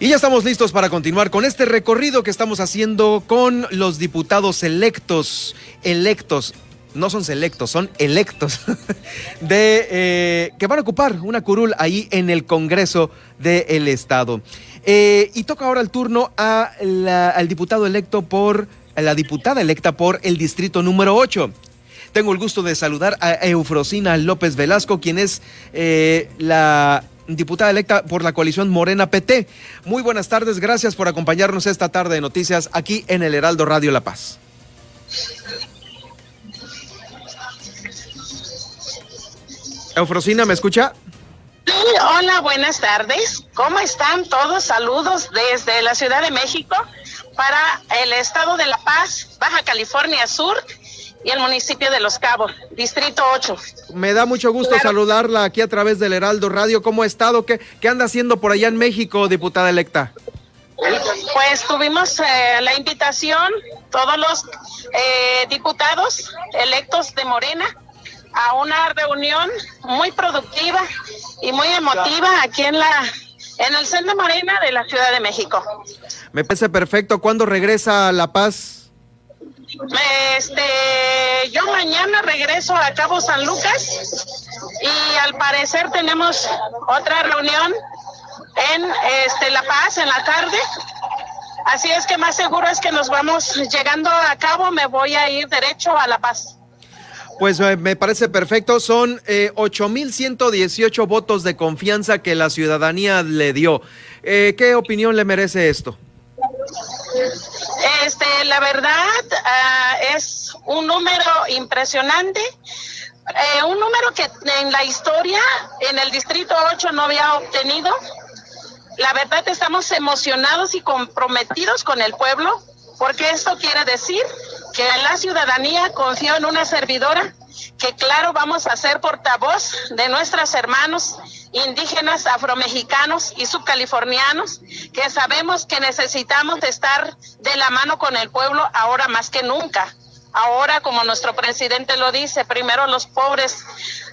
Y ya estamos listos para continuar con este recorrido que estamos haciendo con los diputados electos, electos, no son selectos, son electos, de eh, que van a ocupar una curul ahí en el Congreso del Estado. Eh, y toca ahora el turno a al diputado electo por, a la diputada electa por el distrito número 8. Tengo el gusto de saludar a Eufrosina López Velasco, quien es eh, la diputada electa por la coalición Morena PT. Muy buenas tardes, gracias por acompañarnos esta tarde de noticias aquí en el Heraldo Radio La Paz. Eufrosina, ¿me escucha? Sí, hola, buenas tardes. ¿Cómo están todos? Saludos desde la Ciudad de México para el estado de La Paz, Baja California Sur y el municipio de Los Cabos, Distrito 8. Me da mucho gusto saludarla aquí a través del Heraldo Radio. ¿Cómo ha estado? ¿Qué, qué anda haciendo por allá en México, diputada electa? Pues tuvimos eh, la invitación, todos los eh, diputados electos de Morena, a una reunión muy productiva y muy emotiva aquí en la en el Centro Morena de la Ciudad de México. Me parece perfecto. ¿Cuándo regresa a La Paz? Este, yo mañana regreso a Cabo San Lucas y al parecer tenemos otra reunión en este La Paz en la tarde. Así es que más seguro es que nos vamos llegando a cabo, me voy a ir derecho a La Paz. Pues eh, me parece perfecto. Son eh, 8.118 votos de confianza que la ciudadanía le dio. Eh, ¿Qué opinión le merece esto? Este, la verdad ah, es un número impresionante. Eh, un número que en la historia, en el Distrito 8 no había obtenido. La verdad estamos emocionados y comprometidos con el pueblo, porque esto quiere decir que la ciudadanía confió en una servidora que claro vamos a ser portavoz de nuestros hermanos indígenas, afromexicanos y subcalifornianos, que sabemos que necesitamos estar de la mano con el pueblo ahora más que nunca. Ahora, como nuestro presidente lo dice, primero los pobres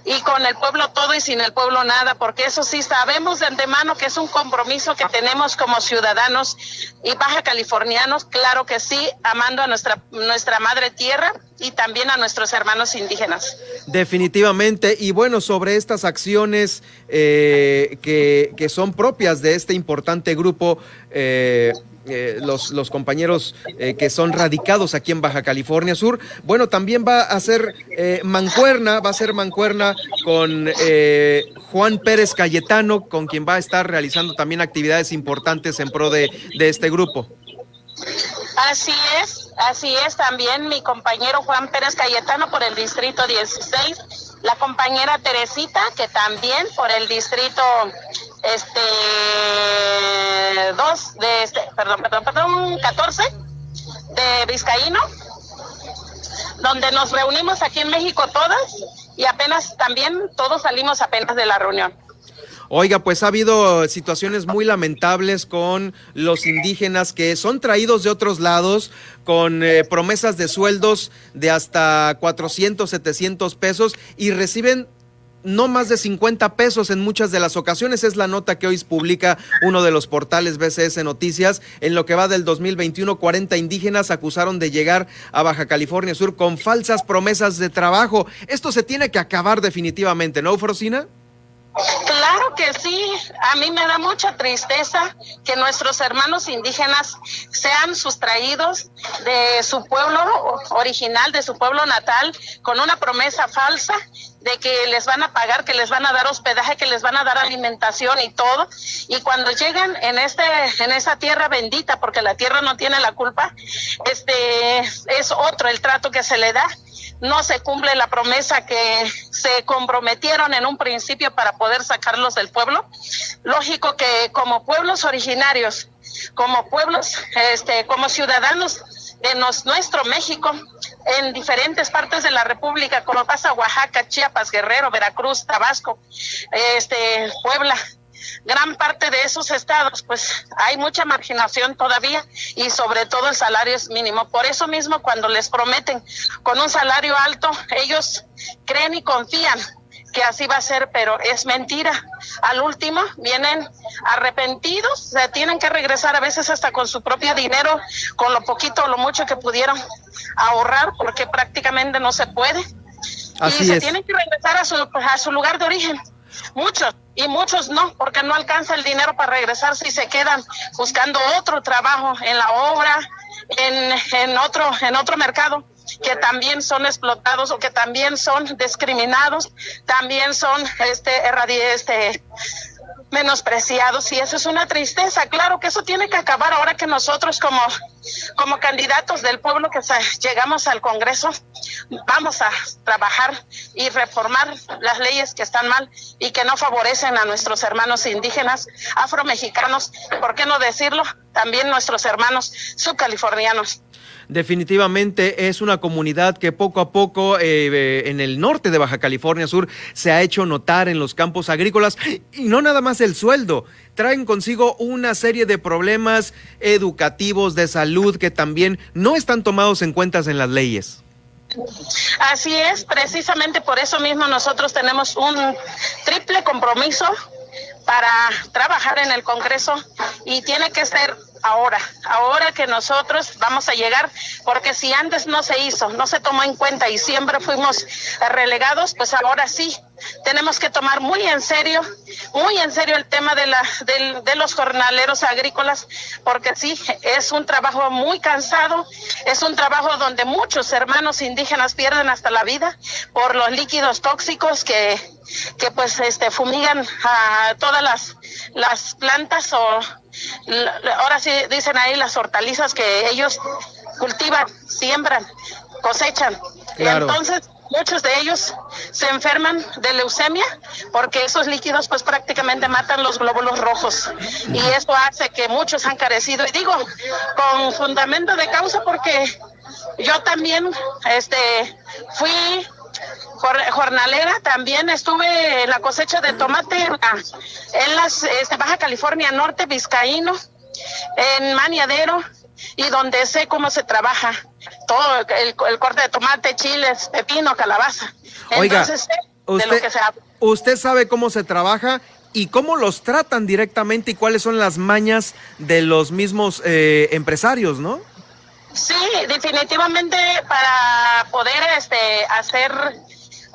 y con el pueblo todo y sin el pueblo nada, porque eso sí sabemos de antemano que es un compromiso que tenemos como ciudadanos y baja californianos, claro que sí, amando a nuestra, nuestra madre tierra y también a nuestros hermanos indígenas. Definitivamente, y bueno, sobre estas acciones eh, que, que, son propias de este importante grupo, eh, eh, los, los, compañeros eh, que son radicados aquí en Baja California Sur. Bueno, también va a ser eh, mancuerna, va a ser mancuerna con Juan Pérez Cayetano, con quien va a estar realizando también actividades importantes en pro de, de este grupo. Así es, así es también mi compañero Juan Pérez Cayetano por el distrito 16, la compañera Teresita que también por el distrito este dos de este, perdón, perdón, perdón, 14 de Vizcaíno, donde nos reunimos aquí en México todas y apenas también todos salimos apenas de la reunión. Oiga, pues ha habido situaciones muy lamentables con los indígenas que son traídos de otros lados con eh, promesas de sueldos de hasta 400, 700 pesos y reciben no más de 50 pesos en muchas de las ocasiones. Es la nota que hoy publica uno de los portales BCS Noticias. En lo que va del 2021, 40 indígenas acusaron de llegar a Baja California Sur con falsas promesas de trabajo. Esto se tiene que acabar definitivamente, ¿no, Frosina? Claro que sí, a mí me da mucha tristeza que nuestros hermanos indígenas sean sustraídos de su pueblo original, de su pueblo natal, con una promesa falsa de que les van a pagar, que les van a dar hospedaje, que les van a dar alimentación y todo. Y cuando llegan en este, en esa tierra bendita, porque la tierra no tiene la culpa, este es otro el trato que se le da. No se cumple la promesa que se comprometieron en un principio para poder sacarlos del pueblo. Lógico que como pueblos originarios, como pueblos, este, como ciudadanos de nuestro México, en diferentes partes de la República, como pasa Oaxaca, Chiapas, Guerrero, Veracruz, Tabasco, este, Puebla, gran parte de esos estados, pues hay mucha marginación todavía y sobre todo el salario es mínimo. Por eso mismo, cuando les prometen con un salario alto, ellos creen y confían que así va a ser, pero es mentira. Al último vienen arrepentidos, se tienen que regresar a veces hasta con su propio dinero, con lo poquito o lo mucho que pudieron ahorrar, porque prácticamente no se puede. y se tienen que regresar a su, a su lugar de origen. Muchos, y muchos no, porque no alcanza el dinero para regresarse y se quedan buscando otro trabajo en la obra, en, en, otro, en otro mercado que también son explotados o que también son discriminados, también son este, este menospreciados y eso es una tristeza. Claro que eso tiene que acabar ahora que nosotros como, como candidatos del pueblo que llegamos al Congreso vamos a trabajar y reformar las leyes que están mal y que no favorecen a nuestros hermanos indígenas, afromexicanos, ¿por qué no decirlo? También nuestros hermanos subcalifornianos definitivamente es una comunidad que poco a poco eh, en el norte de Baja California Sur se ha hecho notar en los campos agrícolas y no nada más el sueldo, traen consigo una serie de problemas educativos, de salud que también no están tomados en cuenta en las leyes. Así es, precisamente por eso mismo nosotros tenemos un triple compromiso para trabajar en el Congreso y tiene que ser ahora, ahora que nosotros vamos a llegar, porque si antes no se hizo, no se tomó en cuenta y siempre fuimos relegados, pues ahora sí, tenemos que tomar muy en serio, muy en serio el tema de, la, de, los jornaleros agrícolas, porque sí, es un trabajo muy cansado, es un trabajo donde muchos hermanos indígenas pierden hasta la vida por los líquidos tóxicos que, que pues este, fumigan a todas las, las plantas o ahora sí dicen ahí las hortalizas que ellos cultivan, siembran, cosechan. Y entonces muchos de ellos se enferman de leucemia porque esos líquidos pues prácticamente matan los glóbulos rojos. Y eso hace que muchos han carecido. Y digo con fundamento de causa porque yo también este fui jornalera también estuve en la cosecha de tomate en las este, Baja California Norte, Vizcaíno, en Maniadero y donde sé cómo se trabaja todo el, corte de tomate, chiles, pepino, calabaza. Oiga, usted, sabe cómo se trabaja y cómo los tratan directamente y cuáles son las mañas de los mismos eh, empresarios, ¿no? Sí, definitivamente para poder este hacer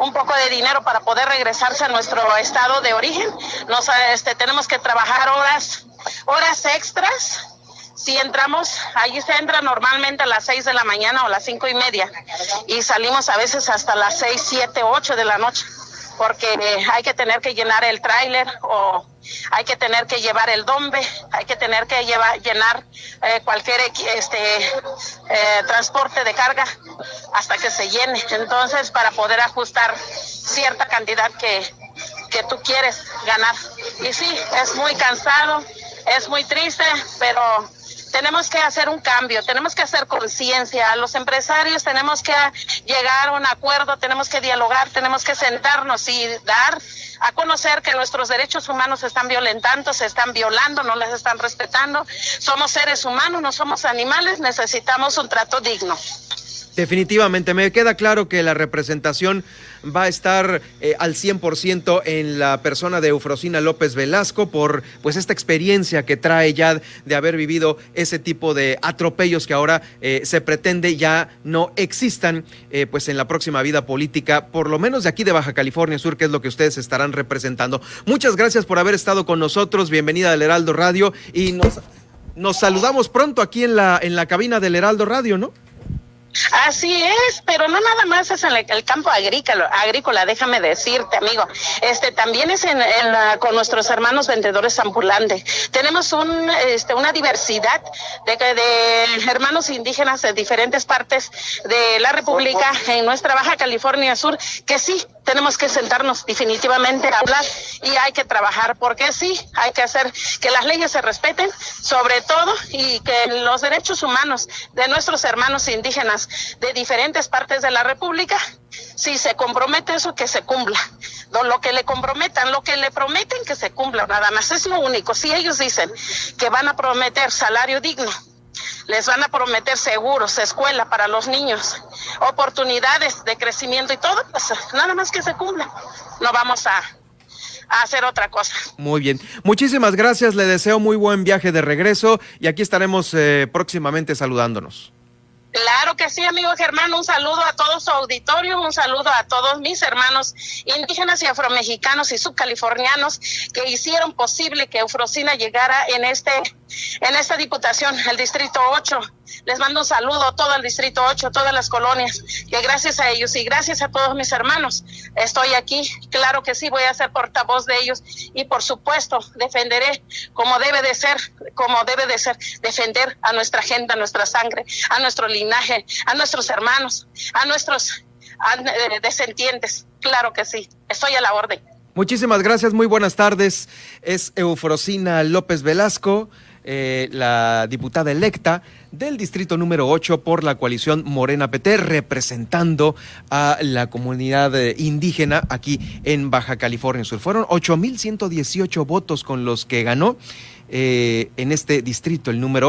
un poco de dinero para poder regresarse a nuestro estado de origen. Nos, este, tenemos que trabajar horas, horas extras. Si entramos, allí se entra normalmente a las seis de la mañana o las cinco y media y salimos a veces hasta las seis, siete, ocho de la noche porque hay que tener que llenar el tráiler o hay que tener que llevar el dombe, hay que tener que llevar, llenar eh, cualquier este, eh, transporte de carga hasta que se llene. Entonces, para poder ajustar cierta cantidad que, que tú quieres ganar. Y sí, es muy cansado, es muy triste, pero tenemos que hacer un cambio, tenemos que hacer conciencia. Los empresarios tenemos que llegar a un acuerdo, tenemos que dialogar, tenemos que sentarnos y dar a conocer que nuestros derechos humanos se están violentando, se están violando, no les están respetando. Somos seres humanos, no somos animales, necesitamos un trato digno. Definitivamente, me queda claro que la representación va a estar eh, al 100% en la persona de Eufrosina López Velasco por pues esta experiencia que trae ya de haber vivido ese tipo de atropellos que ahora eh, se pretende ya no existan eh, pues en la próxima vida política, por lo menos de aquí de Baja California Sur, que es lo que ustedes estarán representando. Muchas gracias por haber estado con nosotros, bienvenida al Heraldo Radio y nos, nos saludamos pronto aquí en la, en la cabina del Heraldo Radio, ¿no? Así es, pero no nada más es en el, campo agrícola, agrícola, déjame decirte, amigo. Este también es en, con nuestros hermanos vendedores ambulantes. Tenemos un, este, una diversidad de, de hermanos indígenas de diferentes partes de la República en nuestra Baja California Sur que sí tenemos que sentarnos definitivamente a hablar y hay que trabajar porque sí, hay que hacer que las leyes se respeten, sobre todo, y que los derechos humanos de nuestros hermanos indígenas de diferentes partes de la República, si se compromete eso, que se cumpla. Lo que le comprometan, lo que le prometen, que se cumpla, nada más. Es lo único. Si ellos dicen que van a prometer salario digno, les van a prometer seguros, escuela para los niños, oportunidades de crecimiento y todo, pues nada más que se cumpla. No vamos a, hacer otra cosa. Muy bien. Muchísimas gracias. Le deseo muy buen viaje de regreso y aquí estaremos eh, próximamente saludándonos. Claro que sí, amigo Germán. Un saludo a todo su auditorio, un saludo a todos mis hermanos indígenas y afromexicanos y subcalifornianos que hicieron posible que Eufrosina llegara en este en esta diputación, el distrito 8. Les mando un saludo a todo el distrito 8, todas las colonias, que gracias a ellos y gracias a todos mis hermanos estoy aquí. Claro que sí, voy a ser portavoz de ellos y por supuesto defenderé como debe de ser, como debe de ser, defender a nuestra gente, a nuestra sangre, a nuestro linaje, a nuestros hermanos, a nuestros eh, descendientes. Claro que sí, estoy a la orden. Muchísimas gracias, muy buenas tardes. Es Eufrosina López Velasco. Eh, la diputada electa del distrito número 8 por la coalición Morena PT, representando a la comunidad eh, indígena aquí en Baja California Sur. Fueron 8.118 votos con los que ganó eh, en este distrito, el número